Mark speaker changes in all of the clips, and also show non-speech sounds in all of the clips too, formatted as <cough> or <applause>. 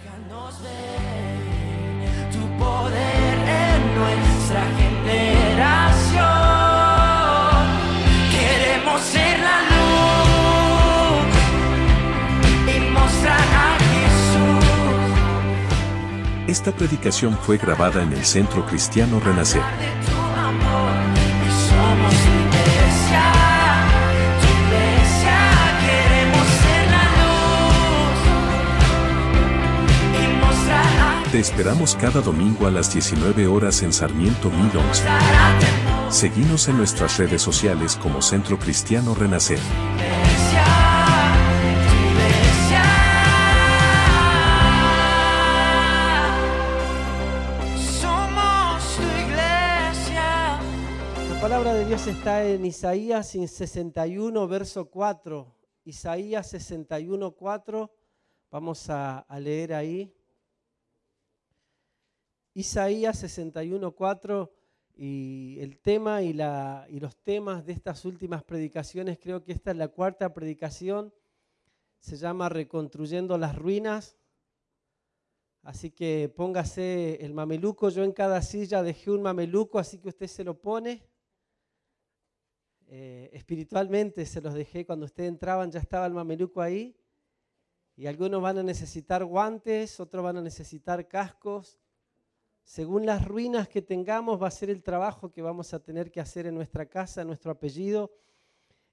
Speaker 1: Déjanos ver tu poder en nuestra generación. Queremos ser la luz y mostrar a Jesús.
Speaker 2: Esta predicación fue grabada en el Centro Cristiano Renacer. Te esperamos cada domingo a las 19 horas en Sarmiento 1011.
Speaker 1: mostrar a temor.
Speaker 2: Seguimos en nuestras redes sociales como Centro Cristiano Renacer.
Speaker 1: iglesia, tu iglesia. Somos tu iglesia.
Speaker 3: La palabra de Dios está en Isaías 61, verso 4. Isaías 61, 4. Vamos a, a leer ahí. Isaías 61, 4. Y el tema y, la, y los temas de estas últimas predicaciones, creo que esta es la cuarta predicación. Se llama Reconstruyendo las ruinas. Así que póngase el mameluco. Yo en cada silla dejé un mameluco, así que usted se lo pone. Eh, espiritualmente se los dejé cuando ustedes entraban, ya estaba el mameluco ahí. Y algunos van a necesitar guantes, otros van a necesitar cascos. Según las ruinas que tengamos, va a ser el trabajo que vamos a tener que hacer en nuestra casa, en nuestro apellido.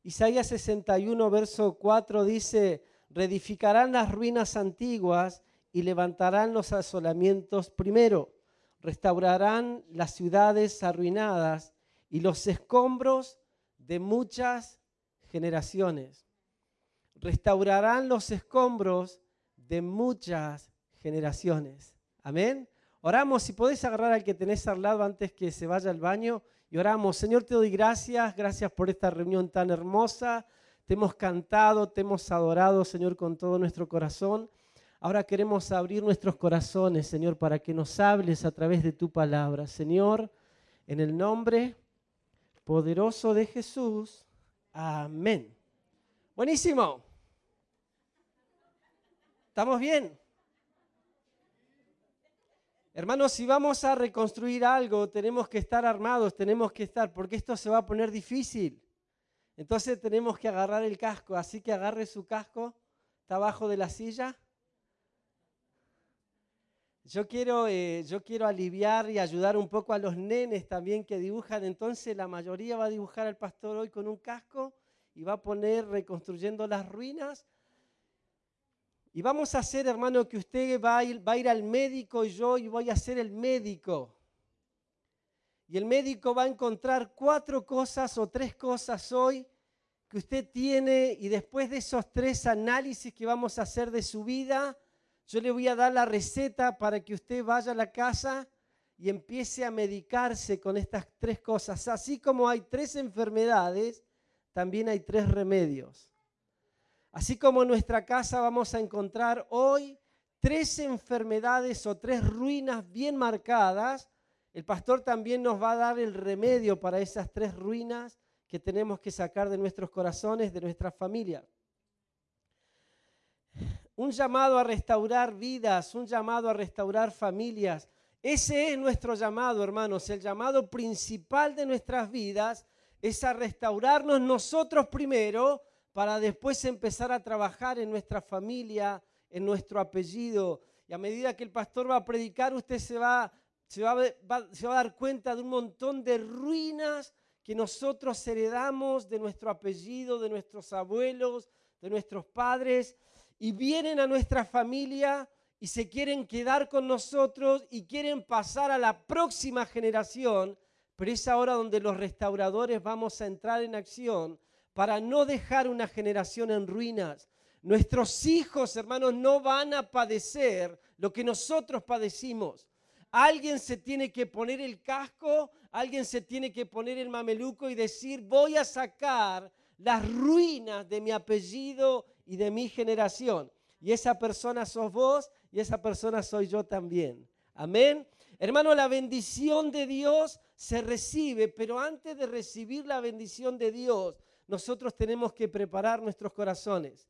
Speaker 3: Isaías 61, verso 4 dice, reedificarán las ruinas antiguas y levantarán los asolamientos primero. Restaurarán las ciudades arruinadas y los escombros de muchas generaciones. Restaurarán los escombros de muchas generaciones. Amén. Oramos, si podés agarrar al que tenés al lado antes que se vaya al baño y oramos. Señor, te doy gracias, gracias por esta reunión tan hermosa. Te hemos cantado, te hemos adorado, Señor, con todo nuestro corazón. Ahora queremos abrir nuestros corazones, Señor, para que nos hables a través de tu palabra. Señor, en el nombre poderoso de Jesús. Amén. Buenísimo. ¿Estamos bien? Hermanos, si vamos a reconstruir algo, tenemos que estar armados, tenemos que estar, porque esto se va a poner difícil. Entonces tenemos que agarrar el casco, así que agarre su casco, está abajo de la silla. Yo quiero, eh, yo quiero aliviar y ayudar un poco a los nenes también que dibujan. Entonces la mayoría va a dibujar al pastor hoy con un casco y va a poner reconstruyendo las ruinas. Y vamos a hacer, hermano, que usted va a, ir, va a ir al médico y yo y voy a ser el médico. Y el médico va a encontrar cuatro cosas o tres cosas hoy que usted tiene y después de esos tres análisis que vamos a hacer de su vida, yo le voy a dar la receta para que usted vaya a la casa y empiece a medicarse con estas tres cosas. Así como hay tres enfermedades, también hay tres remedios. Así como en nuestra casa vamos a encontrar hoy tres enfermedades o tres ruinas bien marcadas, el pastor también nos va a dar el remedio para esas tres ruinas que tenemos que sacar de nuestros corazones, de nuestra familia. Un llamado a restaurar vidas, un llamado a restaurar familias. Ese es nuestro llamado, hermanos. El llamado principal de nuestras vidas es a restaurarnos nosotros primero para después empezar a trabajar en nuestra familia, en nuestro apellido. Y a medida que el pastor va a predicar, usted se va, se va, se va a dar cuenta de un montón de ruinas que nosotros heredamos de nuestro apellido, de nuestros abuelos, de nuestros padres, y vienen a nuestra familia y se quieren quedar con nosotros y quieren pasar a la próxima generación, pero es ahora donde los restauradores vamos a entrar en acción para no dejar una generación en ruinas. Nuestros hijos, hermanos, no van a padecer lo que nosotros padecimos. Alguien se tiene que poner el casco, alguien se tiene que poner el mameluco y decir, voy a sacar las ruinas de mi apellido y de mi generación. Y esa persona sos vos y esa persona soy yo también. Amén. Hermano, la bendición de Dios se recibe, pero antes de recibir la bendición de Dios, nosotros tenemos que preparar nuestros corazones.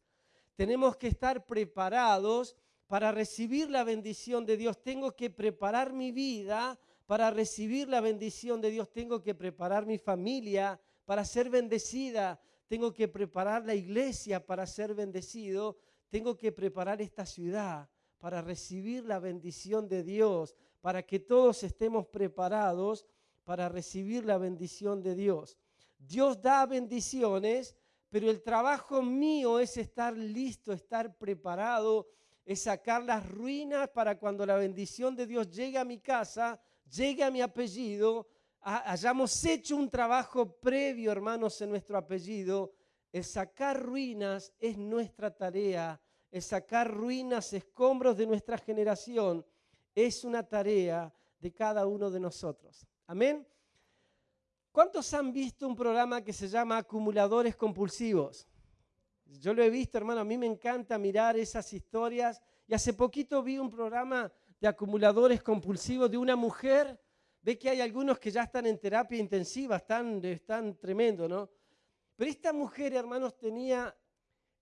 Speaker 3: Tenemos que estar preparados para recibir la bendición de Dios. Tengo que preparar mi vida para recibir la bendición de Dios. Tengo que preparar mi familia para ser bendecida. Tengo que preparar la iglesia para ser bendecido. Tengo que preparar esta ciudad para recibir la bendición de Dios, para que todos estemos preparados para recibir la bendición de Dios. Dios da bendiciones, pero el trabajo mío es estar listo, estar preparado, es sacar las ruinas para cuando la bendición de Dios llegue a mi casa, llegue a mi apellido, hayamos hecho un trabajo previo, hermanos, en nuestro apellido. El sacar ruinas es nuestra tarea, el sacar ruinas, escombros de nuestra generación, es una tarea de cada uno de nosotros. Amén. ¿Cuántos han visto un programa que se llama Acumuladores Compulsivos? Yo lo he visto, hermano, a mí me encanta mirar esas historias. Y hace poquito vi un programa de acumuladores compulsivos de una mujer. Ve que hay algunos que ya están en terapia intensiva, están, están tremendo, ¿no? Pero esta mujer, hermanos, tenía,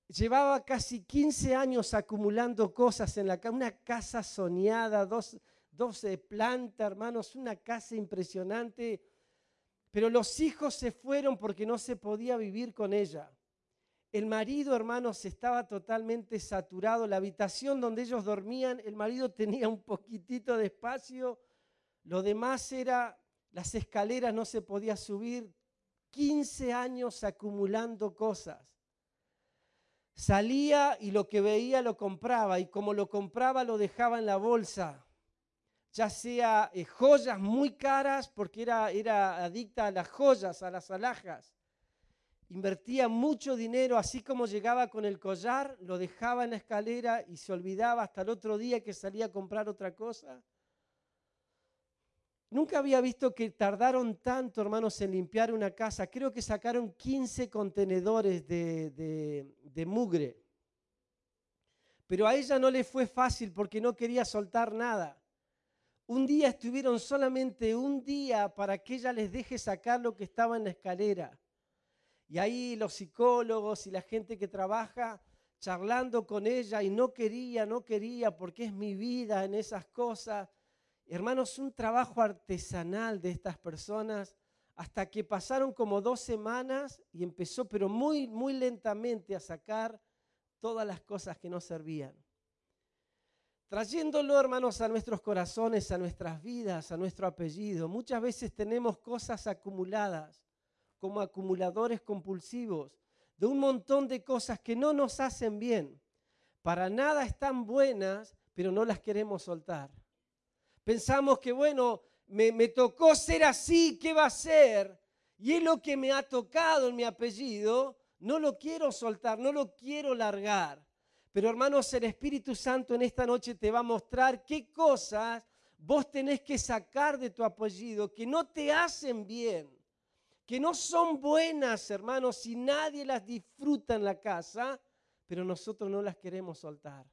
Speaker 3: llevaba casi 15 años acumulando cosas en la casa, una casa soñada, dos, 12 plantas, hermanos, una casa impresionante pero los hijos se fueron porque no se podía vivir con ella. El marido, hermanos, estaba totalmente saturado. La habitación donde ellos dormían, el marido <laughs> tenía un poquitito de espacio. Lo demás era, las escaleras no se podía subir. 15 años acumulando cosas. Salía y lo que veía lo compraba y como lo compraba lo dejaba en la bolsa ya sea eh, joyas muy caras, porque era, era adicta a las joyas, a las alhajas. Invertía mucho dinero, así como llegaba con el collar, lo dejaba en la escalera y se olvidaba hasta el otro día que salía a comprar otra cosa. Nunca había visto que tardaron tanto, hermanos, en limpiar una casa. Creo que sacaron 15 contenedores de, de mugre. Pero a ella no le fue fácil porque no quería soltar nada. Un día estuvieron solamente un día para que ella les deje sacar lo que estaba en la escalera. Y ahí los psicólogos y la gente que trabaja charlando con ella y no quería, no quería, porque es mi vida en esas cosas. Hermanos, un trabajo artesanal de estas personas hasta que pasaron como dos semanas y empezó, pero muy, muy lentamente, a sacar todas las cosas que no servían trayéndolo, hermanos, a nuestros corazones, a nuestras vidas, a nuestro apellido. Muchas veces tenemos cosas acumuladas, como acumuladores compulsivos, de un montón de cosas que no nos hacen bien. Para nada están buenas, pero no las queremos soltar. Pensamos que, bueno, me, tocó ser así, ¿qué va a ser? Y es lo que me ha tocado en mi apellido, no lo quiero soltar, no lo quiero largar. Pero hermanos, el Espíritu Santo en esta noche te va a mostrar qué cosas vos tenés que sacar de tu apellido que no te hacen bien, que no son buenas, hermanos, y nadie las disfruta en la casa, pero nosotros no las queremos soltar.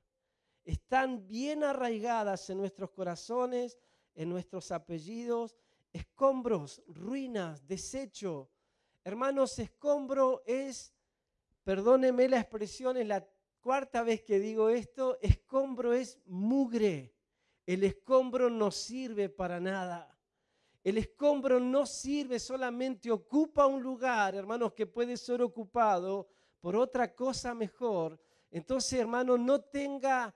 Speaker 3: Están bien arraigadas en nuestros corazones, en nuestros apellidos, escombros, ruinas, desecho. Hermanos, escombro es, perdóneme la expresión, es la Cuarta vez que digo esto, escombro es mugre. El escombro no sirve para nada. El escombro no sirve, solamente ocupa un lugar, hermanos, que puede ser ocupado por otra cosa mejor. Entonces, hermano, no tenga,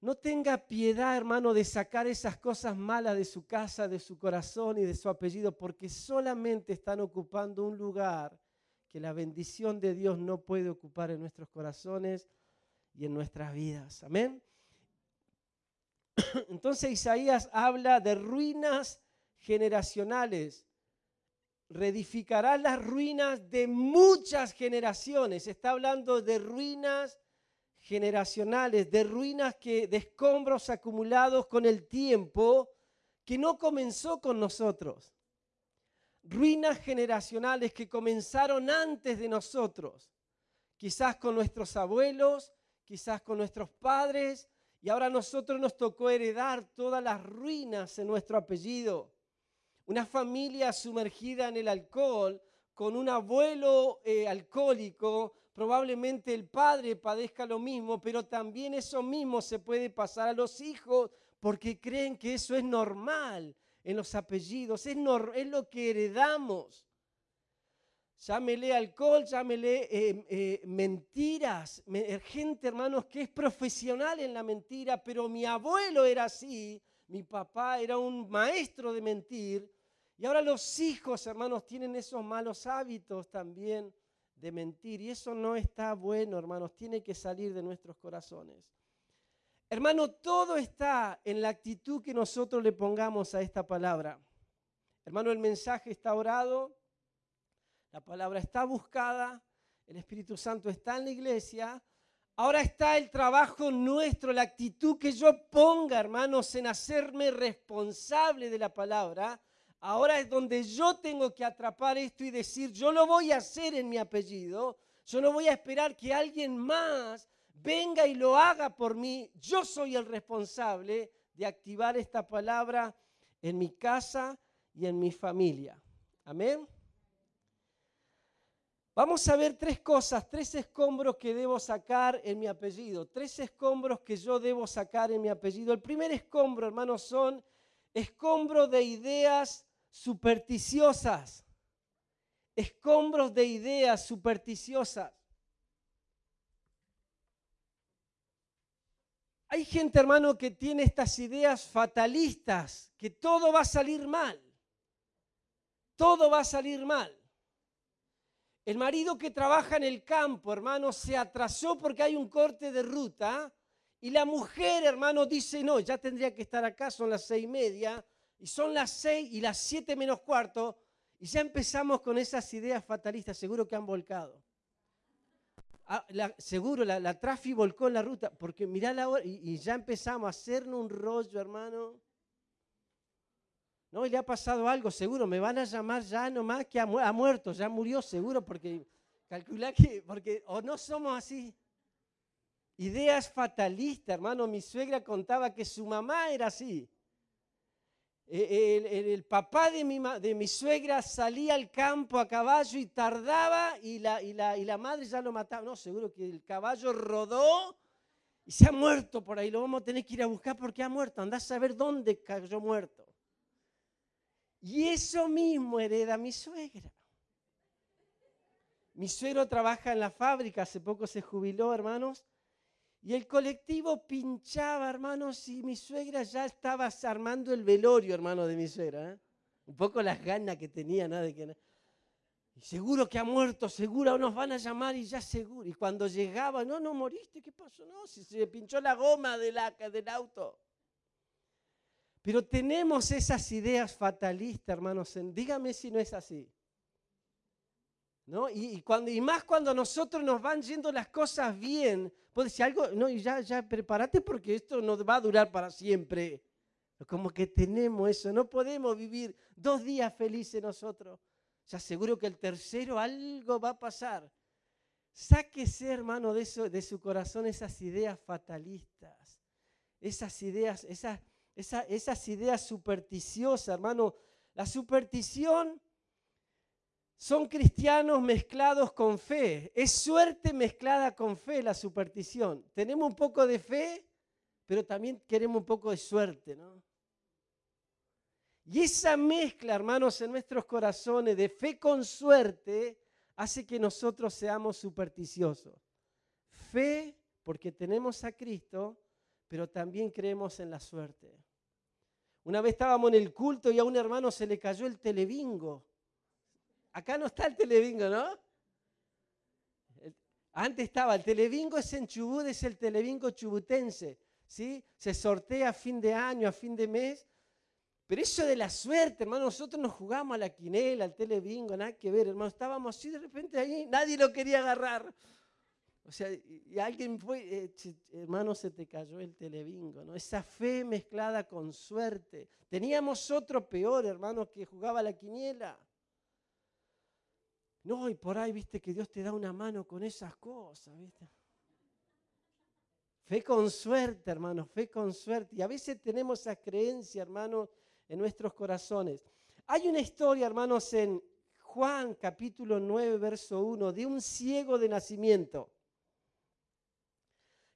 Speaker 3: no tenga piedad, hermano, de sacar esas cosas malas de su casa, de su corazón y de su apellido, porque solamente están ocupando un lugar que la bendición de Dios no puede ocupar en nuestros corazones y en nuestras vidas. Amén. <coughs> Entonces Isaías habla de ruinas generacionales. Reedificará las ruinas de muchas generaciones. Está hablando de ruinas generacionales, de ruinas que, de escombros acumulados con el tiempo, que no comenzó con nosotros ruinas generacionales que comenzaron antes de nosotros, quizás con nuestros abuelos, quizás con nuestros padres, y ahora a nosotros nos tocó heredar todas las ruinas en nuestro apellido. Una familia sumergida en el alcohol, con un abuelo eh, alcohólico, probablemente el padre padezca lo mismo, pero también eso mismo se puede pasar a los hijos porque creen que eso es normal en los apellidos, es, lo que heredamos. Llámele alcohol, llámele eh, eh, mentiras. Me- gente, hermanos, que es profesional en la mentira, pero mi abuelo era así, mi papá era un maestro de mentir. Y ahora los hijos, hermanos, tienen esos malos hábitos también de mentir. Y eso no está bueno, hermanos, tiene que salir de nuestros corazones. Hermano, todo está en la actitud que nosotros le pongamos a esta palabra. Hermano, el mensaje está orado, la palabra está buscada, el Espíritu Santo está en la iglesia. Ahora está el trabajo nuestro, la actitud que yo ponga, hermanos, en hacerme responsable de la palabra. Ahora es donde yo tengo que atrapar esto y decir, yo lo voy a hacer en mi apellido. Yo no voy a esperar que alguien más venga y lo haga por mí. Yo soy el responsable de activar esta palabra en mi casa y en mi familia. Amén. Vamos a ver tres cosas, tres escombros que debo sacar en mi apellido, tres escombros que yo debo sacar en mi apellido. El primer escombro, hermanos, son escombros de ideas supersticiosas. Escombros de ideas supersticiosas. Hay gente, hermano, que tiene estas ideas fatalistas, que todo va a salir mal. Todo va a salir mal. El marido que trabaja en el campo, hermano, se atrasó porque hay un corte de ruta. Y la mujer, hermano, dice, no, ya tendría que estar acá, son las seis y media. Y son las seis y las siete menos cuarto. Y ya empezamos con esas ideas fatalistas, seguro que han volcado. Ah, seguro la, la Trafi volcó en la ruta, porque mirá la hora, y, ya empezamos a hacernos un rollo, hermano. No, y le ha pasado algo, seguro, me van a llamar ya nomás que ha, ha muerto, ya murió seguro, porque calcula que, porque, o no somos así. Ideas fatalistas, hermano, mi suegra contaba que su mamá era así. Eh, El, el- papá de mi, de mi suegra salía al campo a caballo y tardaba y la, y, la, y la madre ya lo mataba. No, seguro que el caballo rodó y se ha muerto por ahí. Lo vamos a tener que ir a buscar porque ha muerto. Andá a saber dónde cayó muerto. Y eso mismo hereda mi suegra. Mi suegro trabaja en la fábrica, hace poco se jubiló, hermanos. Y el colectivo pinchaba, hermanos, y mi suegra ya estaba armando el velorio, hermano, de mi suegra. ¿eh? Un poco las ganas que tenía, ¿no? De que, seguro que ha muerto, seguro nos van a llamar y ya seguro. Y cuando llegaba, no, no moriste, ¿qué pasó? No, si se pinchó la goma de la, del auto. Pero tenemos esas ideas fatalistas, hermanos. dígame si no es así. ¿No? Y, más cuando a nosotros nos van yendo las cosas bien, pues decir algo, no, y ya, ya prepárate porque esto no va a durar para siempre. Como que tenemos eso, no podemos vivir dos días felices nosotros. Ya seguro que el tercero algo va a pasar. Sáquese, hermano, de, eso, de su corazón esas ideas fatalistas, esas ideas, esas, esa- esas ideas supersticiosas, hermano. La superstición son cristianos mezclados con fe. Es suerte mezclada con fe la superstición. Tenemos un poco de fe, pero también queremos un poco de suerte, ¿no? Y esa mezcla, hermanos, en nuestros corazones de fe con suerte hace que nosotros seamos supersticiosos. Fe porque tenemos a Cristo, pero también creemos en la suerte. Una vez estábamos en el culto y a un hermano se le cayó el telebingo. Acá no está el telebingo, ¿no? Antes estaba, el telebingo es en Chubut, es el telebingo chubutense, ¿sí? Se sortea a fin de año, a fin de mes. Pero eso de la suerte, hermano, nosotros nos jugamos a la quinela, al telebingo, nada que ver, hermano. Estábamos así de repente ahí, nadie lo quería agarrar. O sea, y, alguien fue, eh, hermano, se te cayó el telebingo, ¿no? Esa fe mezclada con suerte. Teníamos otro peor, hermano, que jugaba a la quiniela. No, y por ahí, viste, que Dios te da una mano con esas cosas, viste. Fe con suerte, hermano, fe con suerte. Y a veces tenemos esa creencia, hermano, en nuestros corazones. Hay una historia, hermanos, en Juan capítulo 9, verso 1, de un ciego de nacimiento.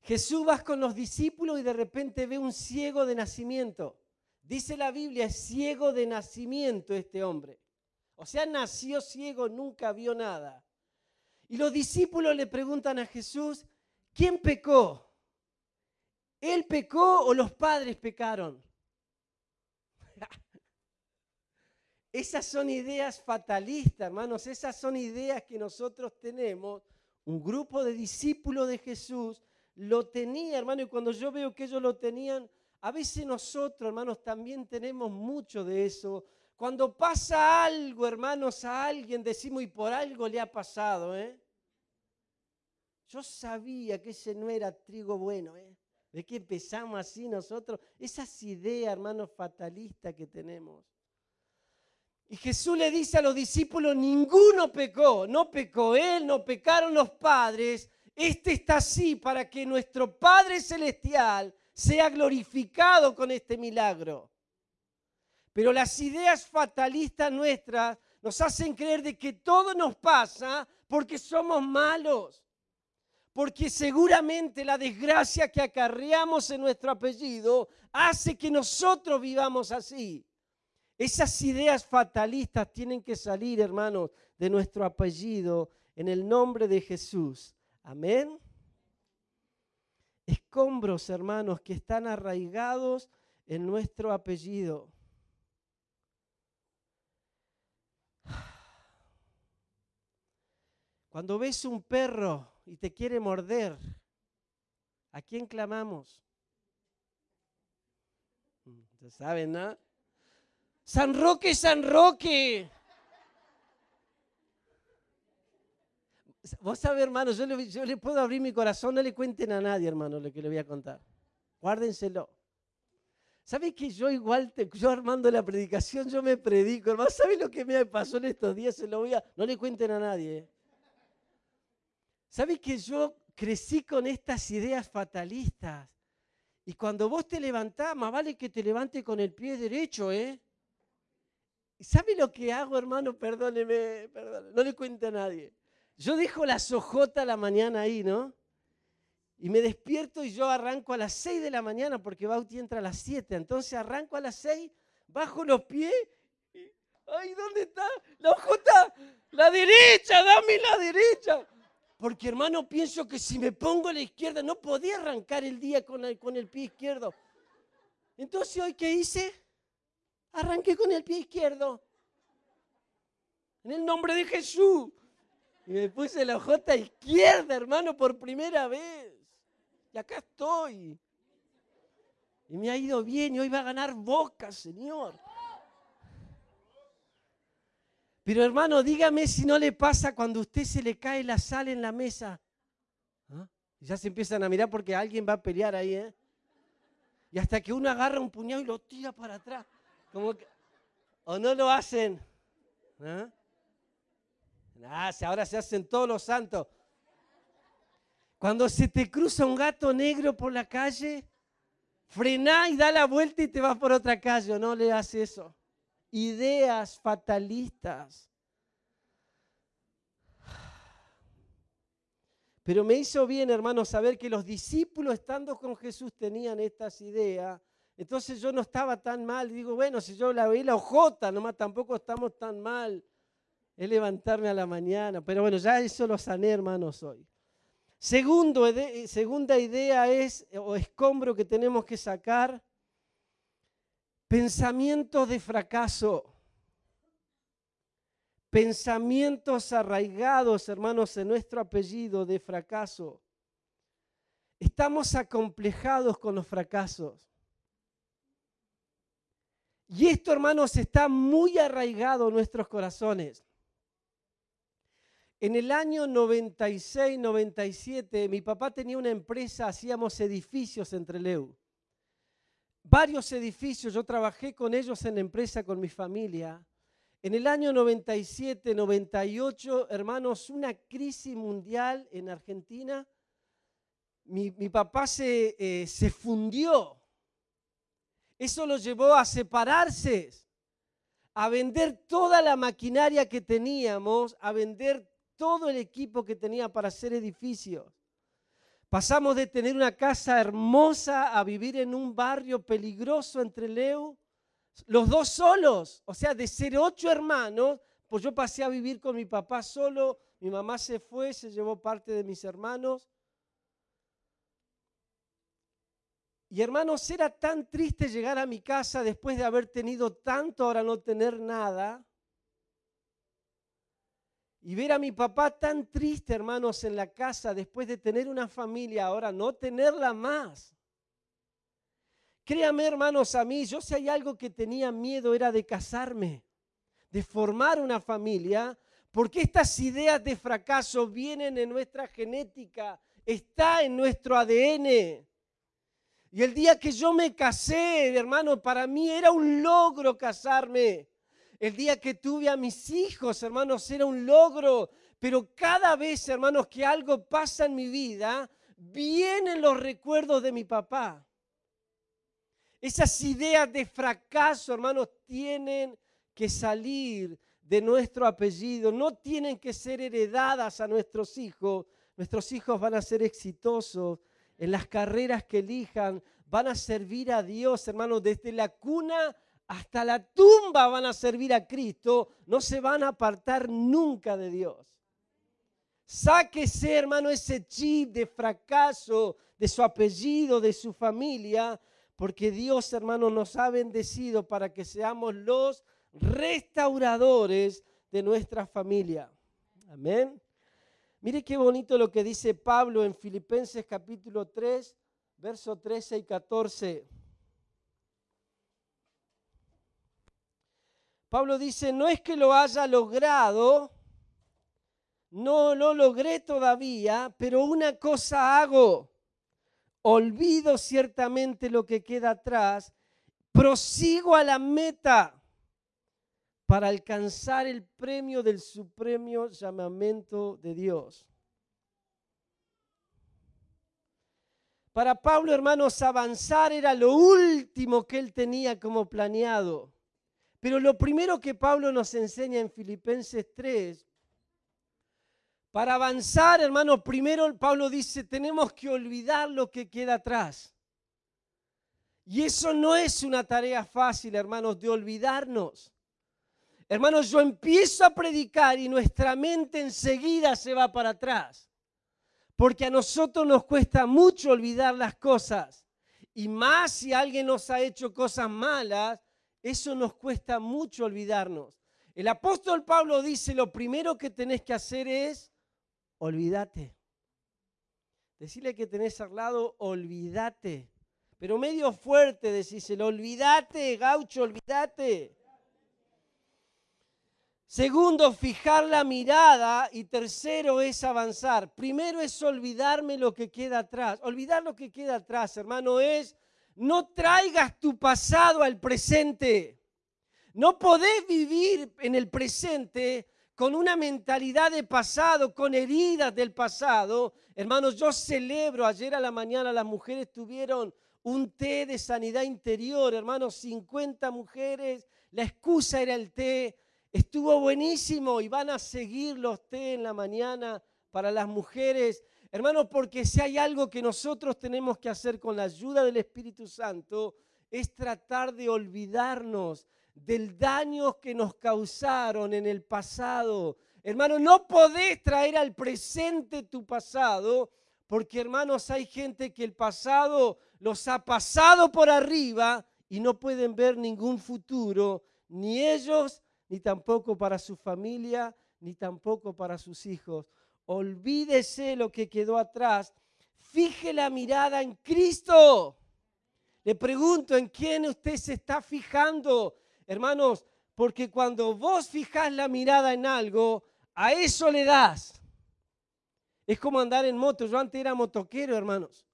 Speaker 3: Jesús va con los discípulos y de repente ve un ciego de nacimiento. Dice la Biblia, es ciego de nacimiento este hombre. O sea, nació ciego, nunca vio nada. Y los discípulos le preguntan a Jesús, ¿quién pecó? ¿Él pecó o los padres pecaron? <laughs> Esas son ideas fatalistas, hermanos. Esas son ideas que nosotros tenemos. Un grupo de discípulos de Jesús lo tenía, hermano, y cuando yo veo que ellos lo tenían, a veces nosotros, hermanos, también tenemos mucho de eso. Cuando pasa algo, hermanos, a alguien decimos, y por algo le ha pasado, ¿eh? Yo sabía que ese no era trigo bueno, ¿eh? ¿De qué empezamos así nosotros? Esas ideas, hermanos, fatalistas que tenemos. Y Jesús le dice a los discípulos, ninguno pecó, no pecó él, no pecaron los padres, este está así para que nuestro Padre Celestial sea glorificado con este milagro. Pero las ideas fatalistas nuestras nos hacen creer de que todo nos pasa porque somos malos. Porque seguramente la desgracia que acarreamos en nuestro apellido hace que nosotros vivamos así. Esas ideas fatalistas tienen que salir, hermanos, de nuestro apellido en el nombre de Jesús. Amén. Escombros, hermanos, que están arraigados en nuestro apellido. Cuando ves un perro y te quiere morder, ¿a quién clamamos? Ustedes saben, ¿no? San Roque, San Roque. Vos sabés, hermano, yo le, puedo abrir mi corazón, no le cuenten a nadie, hermano, lo que le voy a contar. Guárdenselo. ¿Sabes que yo igual, yo armando la predicación, yo me predico, hermano? ¿Sabes lo que me pasó en estos días? Se lo voy a, no le cuenten a nadie. ¿eh? ¿Sabes que yo crecí con estas ideas fatalistas? Y cuando vos te levantás, más vale que te levantes con el pie derecho, ¿eh? ¿Sabe lo que hago, hermano? Perdóneme, perdóneme, no le cuente a nadie. Yo dejo la sojota la mañana ahí, ¿no? Y me despierto y yo arranco a las 6 de la mañana porque Bauti entra a las 7. Entonces arranco a las 6, bajo los pies. ¡Ay, ¿dónde está? La ojota, la derecha, dame la derecha. Porque hermano, pienso que si me pongo a la izquierda no podía arrancar el día con el, con el pie izquierdo. Entonces hoy, ¿qué hice? Arranqué con el pie izquierdo. En el nombre de Jesús. Y me puse la ojota izquierda, hermano, por primera vez. Y acá estoy. Y me ha ido bien y hoy va a ganar Boca, Señor. Pero hermano, dígame si no le pasa cuando a usted se le cae la sal en la mesa. ¿Ah? Ya se empiezan a mirar porque alguien va a pelear ahí, ¿eh? Y hasta que uno agarra un puñado y lo tira para atrás. Como o no lo hacen. ¿Ah? Ah, ahora se hacen todos los santos. Cuando se te cruza un gato negro por la calle, frená y da la vuelta y te vas por otra calle. No le haces eso. Ideas fatalistas. Pero me hizo bien, hermano, saber que los discípulos estando con Jesús tenían estas ideas. Entonces yo no estaba tan mal. Digo, bueno, si yo la veí la ojota, nomás tampoco estamos tan mal es levantarme a la mañana. Pero bueno, ya eso lo sané, hermanos, hoy. Segundo, segunda idea es, o escombro que tenemos que sacar, pensamientos de fracaso. Pensamientos arraigados, hermanos, en nuestro apellido de fracaso. Estamos acomplejados con los fracasos. Y esto, hermanos, está muy arraigado en nuestros corazones. En el año 96, 97, mi papá tenía una empresa, hacíamos edificios en Treleu. Varios edificios, yo trabajé con ellos en la empresa con mi familia. En el año 97, 98, hermanos, una crisis mundial en Argentina. Mi, papá se, eh, se fundió. Eso lo llevó a separarse a vender toda la maquinaria que teníamos, a vender todo el equipo que tenía para hacer edificios. Pasamos de tener una casa hermosa a vivir en un barrio peligroso entre Leu, los dos solos, o sea, de ser ocho hermanos, pues yo pasé a vivir con mi papá solo, mi mamá se fue, se llevó parte de mis hermanos. Y hermanos, era tan triste llegar a mi casa después de haber tenido tanto, ahora no tener nada. Y ver a mi papá tan triste, hermanos, en la casa después de tener una familia, ahora no tenerla más. Créame, hermanos, a mí, yo si hay algo que tenía miedo era de casarme, de formar una familia, porque estas ideas de fracaso vienen en nuestra genética, está en nuestro ADN. Y el día que yo me casé, hermano, para mí era un logro casarme. El día que tuve a mis hijos, hermanos, era un logro. Pero cada vez, hermanos, que algo pasa en mi vida, vienen los recuerdos de mi papá. Esas ideas de fracaso, hermanos, tienen que salir de nuestro apellido, no tienen que ser heredadas a nuestros hijos. Nuestros hijos van a ser exitosos en las carreras que elijan, van a servir a Dios, hermanos, desde la cuna hasta la tumba van a servir a Cristo, no se van a apartar nunca de Dios. Sáquese, hermano, ese chip de fracaso de su apellido, de su familia, porque Dios, hermano, nos ha bendecido para que seamos los restauradores de nuestra familia. Amén. Mire qué bonito lo que dice Pablo en Filipenses capítulo 3, verso 13 y 14. Pablo dice, no es que lo haya logrado, no lo logré todavía, pero una cosa hago, olvido ciertamente lo que queda atrás, prosigo a la meta para alcanzar el premio del supremo llamamiento de Dios. Para Pablo, hermanos, avanzar era lo último que él tenía como planeado. Pero lo primero que Pablo nos enseña en Filipenses 3, para avanzar, hermanos, primero Pablo dice, tenemos que olvidar lo que queda atrás. Y eso no es una tarea fácil, hermanos, de olvidarnos. Hermanos, yo empiezo a predicar y nuestra mente enseguida se va para atrás. Porque a nosotros nos cuesta mucho olvidar las cosas. Y más si alguien nos ha hecho cosas malas, eso nos cuesta mucho olvidarnos. El apóstol Pablo dice, lo primero que tenés que hacer es, olvídate. Decirle que tenés al lado, olvídate. Pero medio fuerte decíselo, olvídate, gaucho, olvídate. Segundo, fijar la mirada. Y tercero es avanzar. Primero es olvidarme lo que queda atrás. Olvidar lo que queda atrás, hermano, es no traigas tu pasado al presente. No podés vivir en el presente con una mentalidad de pasado, con heridas del pasado. Hermanos, yo celebro, ayer a la mañana las mujeres tuvieron un té de sanidad interior, hermanos, 50 mujeres, la excusa era el té Estuvo buenísimo y van a seguir los té en la mañana para las mujeres. Hermanos, porque si hay algo que nosotros tenemos que hacer con la ayuda del Espíritu Santo, es tratar de olvidarnos del daño que nos causaron en el pasado. Hermanos, no podés traer al presente tu pasado, porque hermanos, hay gente que el pasado los ha pasado por arriba y no pueden ver ningún futuro, ni ellos ni tampoco para su familia, ni tampoco para sus hijos. Olvídese lo que quedó atrás. Fije la mirada en Cristo. Le pregunto, ¿en quién usted se está fijando? Hermanos, porque cuando vos fijas la mirada en algo, a eso le das. Es como andar en moto. Yo antes era motoquero, hermanos.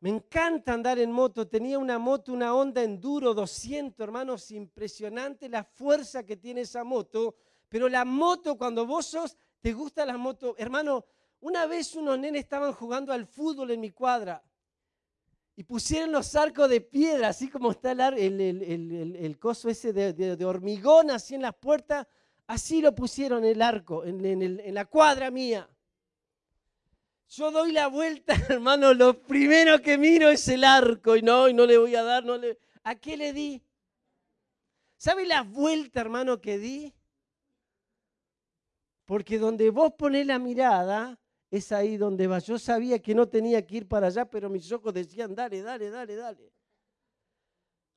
Speaker 3: Me encanta andar en moto. Tenía una moto, una Honda Enduro 200, hermanos, impresionante la fuerza que tiene esa moto. Pero la moto, cuando vos sos, te gusta la moto. Hermano, una vez unos nenes estaban jugando al fútbol en mi cuadra. Y pusieron los arcos de piedra, así como está el, el, el- el- coso ese de, hormigón, así en las puertas. Así lo pusieron el arco, en, en en la cuadra mía. Yo doy la vuelta, <laughs> hermano, lo primero que miro es el arco y no, y no le voy a dar, no le... ¿A qué le di? ¿Sabe la vuelta, hermano, que di? Porque donde vos ponés la mirada, es ahí donde va. Yo sabía que no tenía que ir para allá, pero mis ojos decían, dale, dale, dale, dale.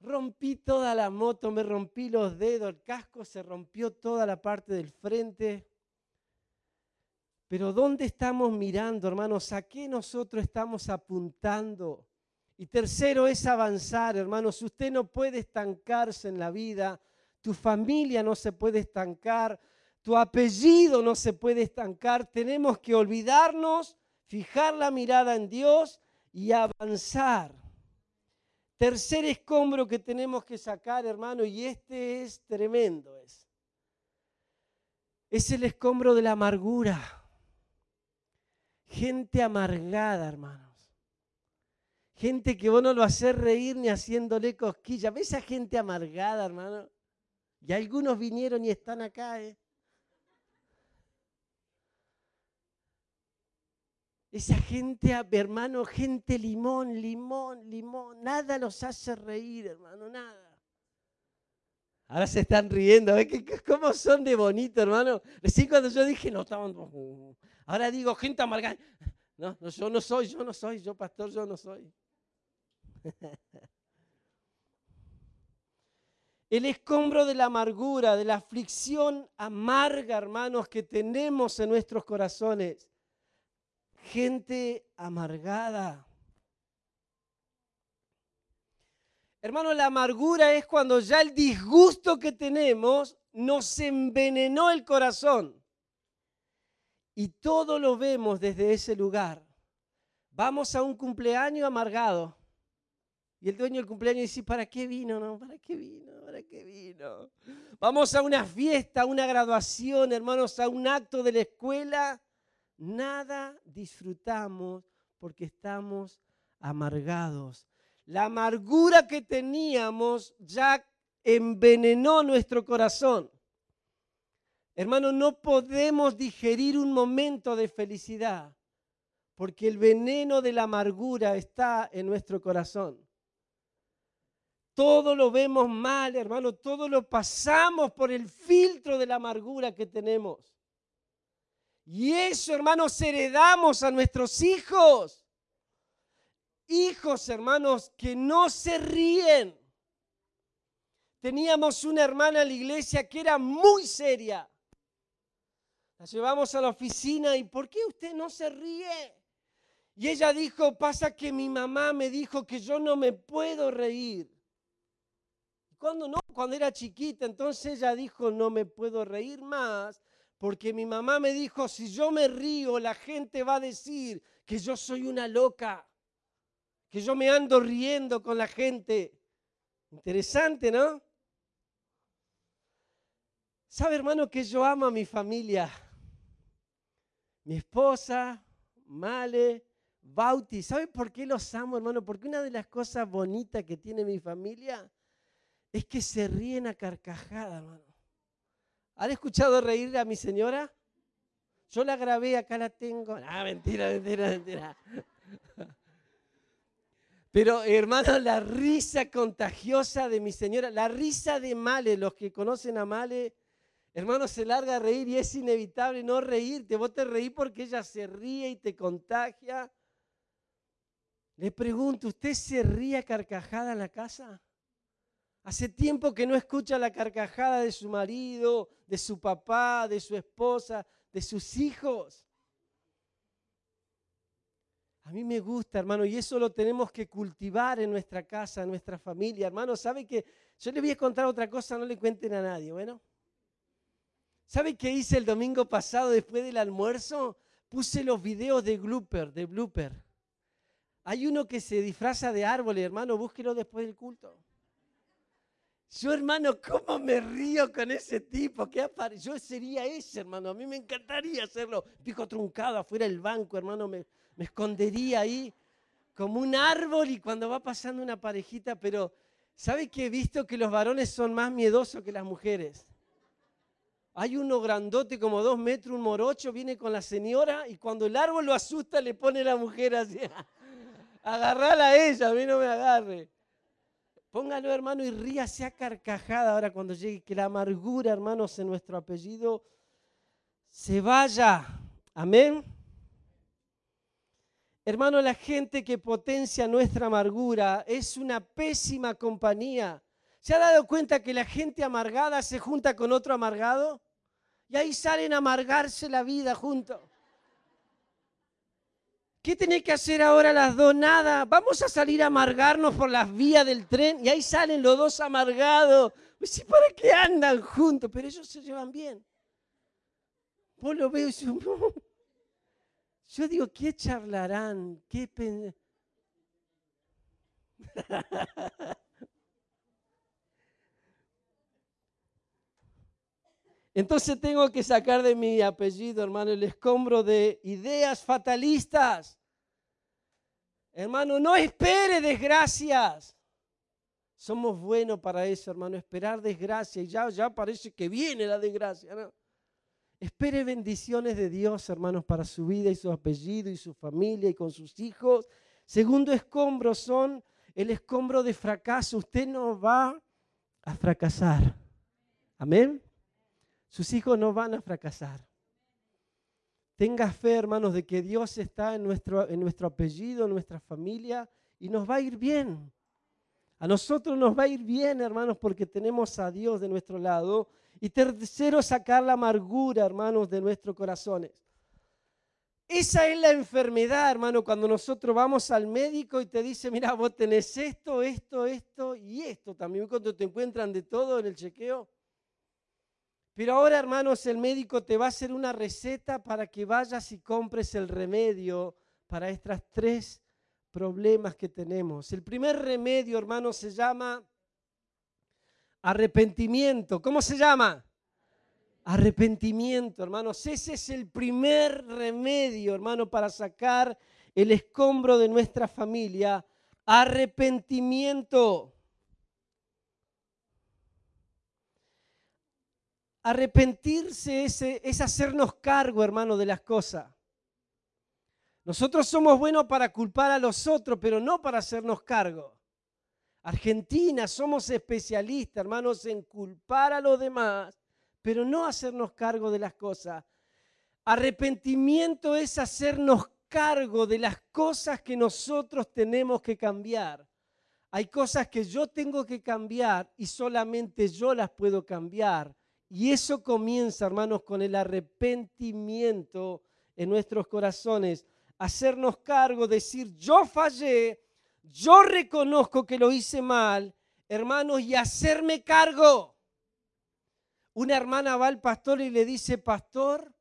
Speaker 3: Rompí toda la moto, me rompí los dedos, el casco se rompió toda la parte del frente. Pero ¿dónde estamos mirando, hermanos? ¿A qué nosotros estamos apuntando? Y tercero es avanzar, hermanos. Usted no puede estancarse en la vida. Tu familia no se puede estancar. Tu apellido no se puede estancar. Tenemos que olvidarnos, fijar la mirada en Dios y avanzar. Tercer escombro que tenemos que sacar, hermano, y este es tremendo, es. Es el escombro de la amargura. Gente amargada, hermanos. Gente que vos no lo haces reír ni haciéndole cosquillas. ¿Ves esa gente amargada, hermano? Y algunos vinieron y están acá, ¿eh? Esa gente, hermano, gente limón, limón, limón. Nada los hace reír, hermano, nada. Ahora se están riendo, ¿ves cómo son de bonito, hermano? Recién cuando yo dije, no, estaban... Ahora digo, gente amargada. No, yo no soy, yo no soy, yo pastor, yo no soy. <laughs> El escombro de la amargura, de la aflicción amarga, hermanos, que tenemos en nuestros corazones. Gente amargada. Hermano, la amargura es cuando ya el disgusto que tenemos nos envenenó el corazón. Y todo lo vemos desde ese lugar. Vamos a un cumpleaños amargado. Y el dueño del cumpleaños dice, ¿para qué vino? No, ¿para qué vino? ¿Para qué vino? Vamos a una fiesta, a una graduación, hermanos, a un acto de la escuela. Nada disfrutamos porque estamos amargados. La amargura que teníamos ya envenenó nuestro corazón. Hermano, no podemos digerir un momento de felicidad porque el veneno de la amargura está en nuestro corazón. Todo lo vemos mal, hermano, todo lo pasamos por el filtro de la amargura que tenemos. Y eso, hermanos, heredamos a nuestros hijos. Hijos, hermanos, que no se ríen. Teníamos una hermana en la iglesia que era muy seria. La llevamos a la oficina y ¿por qué usted no se ríe? Y ella dijo, pasa que mi mamá me dijo que yo no me puedo reír. Cuando no, cuando era chiquita, entonces ella dijo, no me puedo reír más, porque mi mamá me dijo, si yo me río, la gente va a decir que yo soy una loca, que yo me ando riendo con la gente. Interesante, ¿no? ¿Sabe, hermano, que yo amo a mi familia? Mi esposa, Male, Bauti. ¿Sabe por qué los amo, hermano? Porque una de las cosas bonitas que tiene mi familia es que se ríen a carcajada, hermano. ¿Han escuchado reír a mi señora? Yo la grabé, acá la tengo. Ah, mentira, mentira, mentira. Pero, hermano, la risa contagiosa de mi señora, la risa de Male, los que conocen a Male, hermano, se larga a reír y es inevitable no reírte. Vos te reís porque ella se ríe y te contagia. Le pregunto, ¿usted se ríe carcajada en la casa? Hace tiempo que no escucha la carcajada de su marido, de su papá, de su esposa, de sus hijos. A mí me gusta, hermano, y eso lo tenemos que cultivar en nuestra casa, en nuestra familia. Hermano, ¿sabe que Yo le voy a contar otra cosa, no le cuenten a nadie, ¿bueno? ¿Sabe qué hice el domingo pasado después del almuerzo? Puse los videos de blooper, de blooper. Hay uno que se disfraza de árbol, hermano, búsquelo después del culto. Yo, hermano, ¿cómo me río con ese tipo? ¿Qué apare- Yo sería ese, hermano. A mí me encantaría hacerlo. Pico truncado afuera del banco, hermano. Me, me escondería ahí. como un árbol y cuando va pasando una parejita, pero ¿sabe que he visto que los varones son más miedosos que las mujeres? Hay uno grandote como dos metros, un morocho, viene con la señora y cuando el árbol lo asusta le pone la mujer así, <laughs> agarrala a ella, a mí no me agarre. Póngalo, hermano, y ríase a carcajada ahora cuando llegue, que la amargura, hermanos, en nuestro apellido se vaya. Amén. Hermano, la gente que potencia nuestra amargura es una pésima compañía. ¿Se ha dado cuenta que la gente amargada se junta con otro amargado? Y ahí salen a amargarse la vida juntos. ¿Qué tiene que hacer ahora las dos? Nada. Vamos a salir a amargarnos por las vías del tren y ahí salen los dos amargados. Pues ¿para qué andan juntos? Pero ellos se llevan bien. Vos lo veo y yo <laughs> digo, ¿qué charlarán? ¿Qué <laughs> Entonces tengo que sacar de mi apellido, hermano, el escombro de ideas fatalistas. Hermano, no espere desgracias. Somos buenos para eso, hermano, esperar desgracia. Y ya, ya parece que viene la desgracia. ¿no? Espere bendiciones de Dios, hermanos, para su vida y su apellido y su familia y con sus hijos. Segundo escombro son el escombro de fracaso. Usted no va a fracasar. Amén. Sus hijos no van a fracasar. Tenga fe, hermanos, de que Dios está en nuestro, en nuestro apellido, en nuestra familia, y nos va a ir bien. A nosotros nos va a ir bien, hermanos, porque tenemos a Dios de nuestro lado. Y tercero, sacar la amargura, hermanos, de nuestros corazones. Esa es la enfermedad, hermano, cuando nosotros vamos al médico y te dice, mira, vos tenés esto, esto, esto y esto. También cuando te encuentran de todo en el chequeo. Pero ahora, hermanos, el médico te va a hacer una receta para que vayas y compres el remedio para estas tres problemas que tenemos. El primer remedio, hermanos, se llama arrepentimiento. ¿Cómo se llama? Arrepentimiento, hermanos. Ese es el primer remedio, hermano, para sacar el escombro de nuestra familia. Arrepentimiento. Arrepentirse es, hacernos cargo, hermano, de las cosas. Nosotros somos buenos para culpar a los otros, pero no para hacernos cargo. Argentina somos especialistas, hermanos, en culpar a los demás, pero no hacernos cargo de las cosas. Arrepentimiento es hacernos cargo de las cosas que nosotros tenemos que cambiar. Hay cosas que yo tengo que cambiar y solamente yo las puedo cambiar. Y eso comienza, hermanos, con el arrepentimiento en nuestros corazones. Hacernos cargo, decir, yo fallé, yo reconozco que lo hice mal, hermanos, y hacerme cargo. Una hermana va al pastor y le dice, pastor,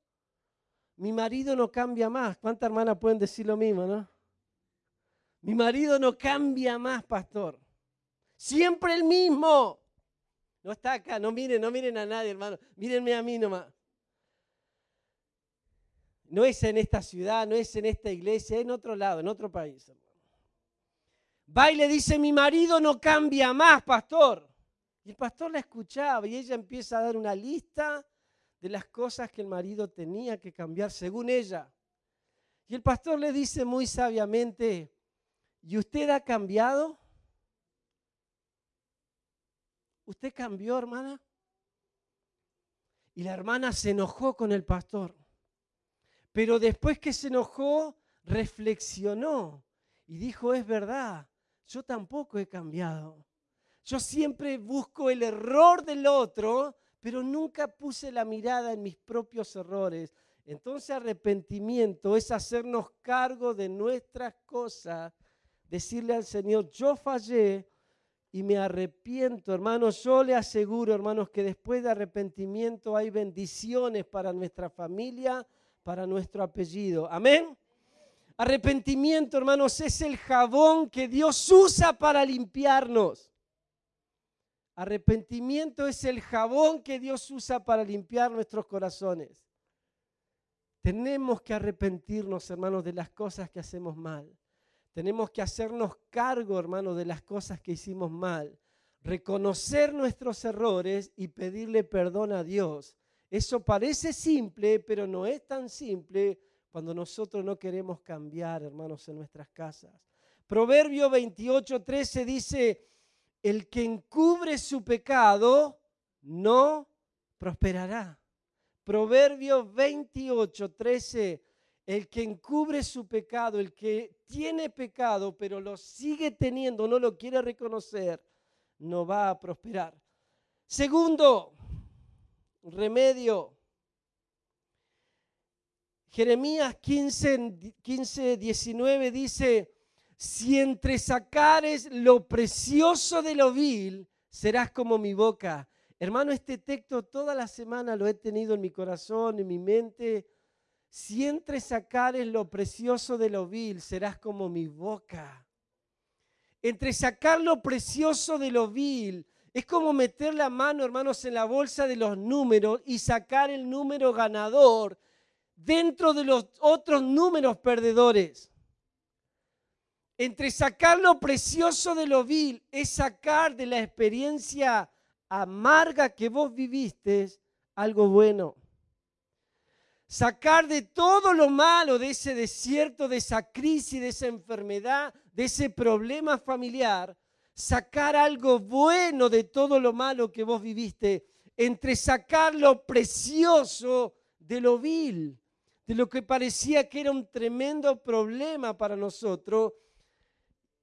Speaker 3: mi marido no cambia más. ¿Cuántas hermanas pueden decir lo mismo, no? Mi marido no cambia más, pastor. Siempre el mismo. No está acá, no miren, no miren a nadie, hermano. Mírenme a mí nomás. No es en esta ciudad, no es en esta iglesia, es en otro lado, en otro país. Va y le dice, mi marido no cambia más, pastor. Y el pastor la escuchaba y ella empieza a dar una lista de las cosas que el marido tenía que cambiar según ella. Y el pastor le dice muy sabiamente, ¿y usted ha cambiado? ¿Usted cambió, hermana? Y la hermana se enojó con el pastor. Pero después que se enojó, reflexionó y dijo, es verdad, yo tampoco he cambiado. Yo siempre busco el error del otro, pero nunca puse la mirada en mis propios errores. Entonces arrepentimiento es hacernos cargo de nuestras cosas, decirle al Señor, yo fallé, y me arrepiento, hermanos. Yo le aseguro, hermanos, que después de arrepentimiento hay bendiciones para nuestra familia, para nuestro apellido. Amén. Arrepentimiento, hermanos, es el jabón que Dios usa para limpiarnos. Arrepentimiento es el jabón que Dios usa para limpiar nuestros corazones. Tenemos que arrepentirnos, hermanos, de las cosas que hacemos mal. Tenemos que hacernos cargo, hermano, de las cosas que hicimos mal, reconocer nuestros errores y pedirle perdón a Dios. Eso parece simple, pero no es tan simple cuando nosotros no queremos cambiar, hermanos, en nuestras casas. Proverbio 28, 13 dice, el que encubre su pecado no prosperará. Proverbio 28, 13, el que encubre su pecado, el que tiene pecado, pero lo sigue teniendo, no lo quiere reconocer, no va a prosperar. Segundo, remedio. Jeremías 15, 15, 19 dice, si entre sacares lo precioso de lo vil, serás como mi boca. Hermano, este texto toda la semana lo he tenido en mi corazón, en mi mente. Si entre sacares lo precioso de lo vil, serás como mi boca. Entre sacar lo precioso de lo vil, es como meter la mano, hermanos, en la bolsa de los números y sacar el número ganador dentro de los otros números perdedores. Entre sacar lo precioso de lo vil es sacar de la experiencia amarga que vos viviste algo bueno. Sacar de todo lo malo, de ese desierto, de esa crisis, de esa enfermedad, de ese problema familiar, sacar algo bueno de todo lo malo que vos viviste, entre sacar lo precioso de lo vil, de lo que parecía que era un tremendo problema para nosotros,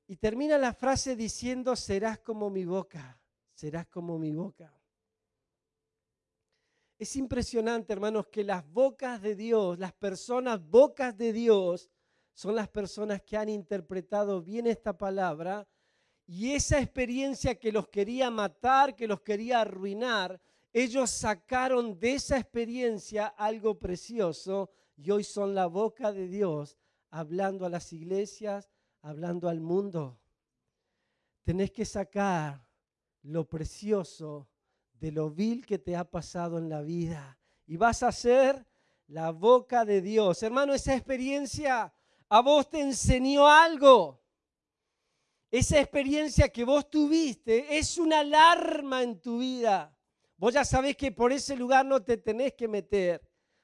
Speaker 3: y termina la frase diciendo, serás como mi boca, serás como mi boca. Es impresionante, hermanos, que las bocas de Dios, las personas bocas de Dios, son las personas que han interpretado bien esta palabra y esa experiencia que los quería matar, que los quería arruinar, ellos sacaron de esa experiencia algo precioso y hoy son la boca de Dios hablando a las iglesias, hablando al mundo. Tenés que sacar lo precioso de lo vil que te ha pasado en la vida. Y vas a ser la boca de Dios. Hermano, esa experiencia a vos te enseñó algo. Esa experiencia que vos tuviste es una alarma en tu vida. Vos ya sabés que por ese lugar no te tenés que meter,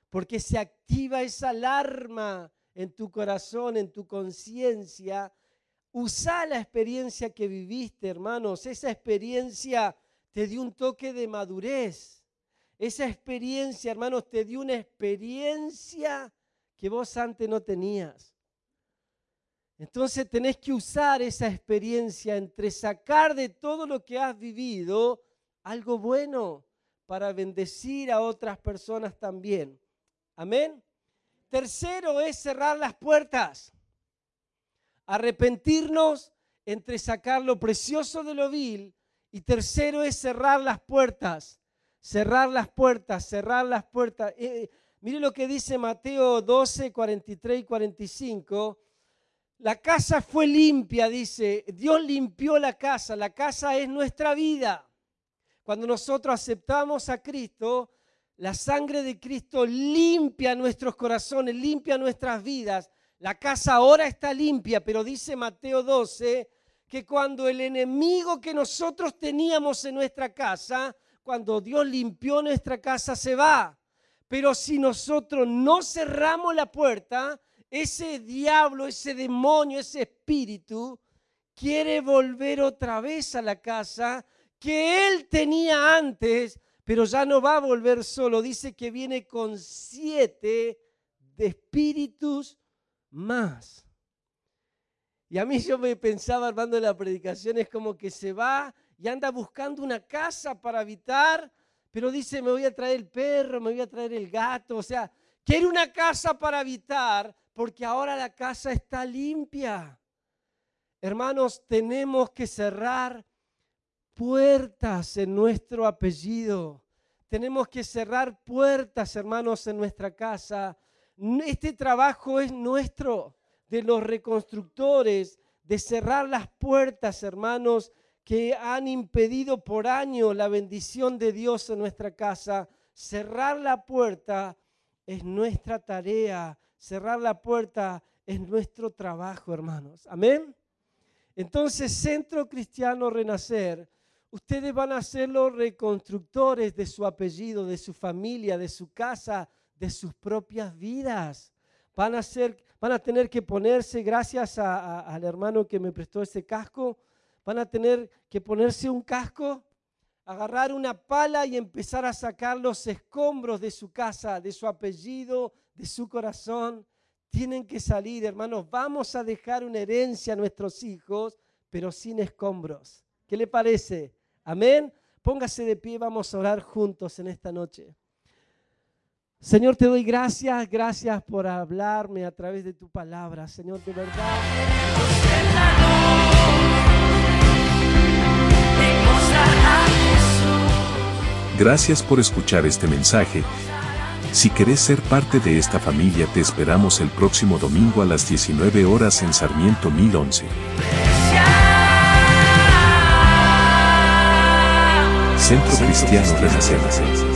Speaker 3: porque se activa esa alarma en tu corazón, en tu conciencia. Usa la experiencia que viviste, hermanos. Esa experiencia te dio un toque de madurez. Esa experiencia, hermanos, te dio una experiencia que vos antes no tenías. Entonces tenés que usar esa experiencia entre sacar de todo lo que has vivido algo bueno para bendecir a otras personas también. Amén. Tercero es cerrar las puertas. Arrepentirnos entre sacar lo precioso de lo vil. Y tercero es cerrar las puertas. Cerrar las puertas, cerrar las puertas. Eh, mire lo que dice Mateo 12, 43 y 45. La casa fue limpia, dice. Dios limpió la casa. La casa es nuestra vida. Cuando nosotros aceptamos a Cristo, la sangre de Cristo limpia nuestros corazones, limpia nuestras vidas. La casa ahora está limpia, pero dice Mateo 12 que cuando el enemigo que nosotros teníamos en nuestra casa, cuando Dios limpió nuestra casa, se va. Pero si nosotros no cerramos la puerta, ese diablo, ese demonio, ese espíritu, quiere volver otra vez a la casa que él tenía antes pero ya no va a volver solo. Dice que viene con siete de espíritus más. Y a mí yo me pensaba armando la predicación, es como que se va y anda buscando una casa para habitar, pero dice, me voy a traer el perro, me voy a traer el gato, o sea, quiere una casa para habitar porque ahora la casa está limpia. Hermanos, tenemos que cerrar puertas en nuestro apellido. Tenemos que cerrar puertas, hermanos, en nuestra casa. Este trabajo es nuestro, de los reconstructores, de cerrar las puertas, hermanos, que han impedido por años la bendición de Dios en nuestra casa. Cerrar la puerta es nuestra tarea. Cerrar la puerta en nuestro trabajo, hermanos. Amén. Entonces, Centro Cristiano Renacer, ustedes van a ser los reconstructores de su apellido, de su familia, de su casa, de sus propias vidas. Van a, ser, van a tener que ponerse, gracias al hermano que me prestó ese casco, van a tener que ponerse un casco, agarrar una pala y empezar a sacar los escombros de su casa, de su apellido, de su corazón. Tienen que salir, hermanos. Vamos a dejar una herencia a nuestros hijos, pero sin escombros. ¿Qué le parece? Amén. Póngase de pie, vamos a orar juntos en esta noche. Señor, te doy gracias, gracias por hablarme a través de tu palabra, Señor, de verdad.
Speaker 2: Gracias por escuchar este mensaje. Si querés ser parte de esta familia, te esperamos el próximo domingo a las 19 horas en Sarmiento 1011. Centro Cristiano Renacer.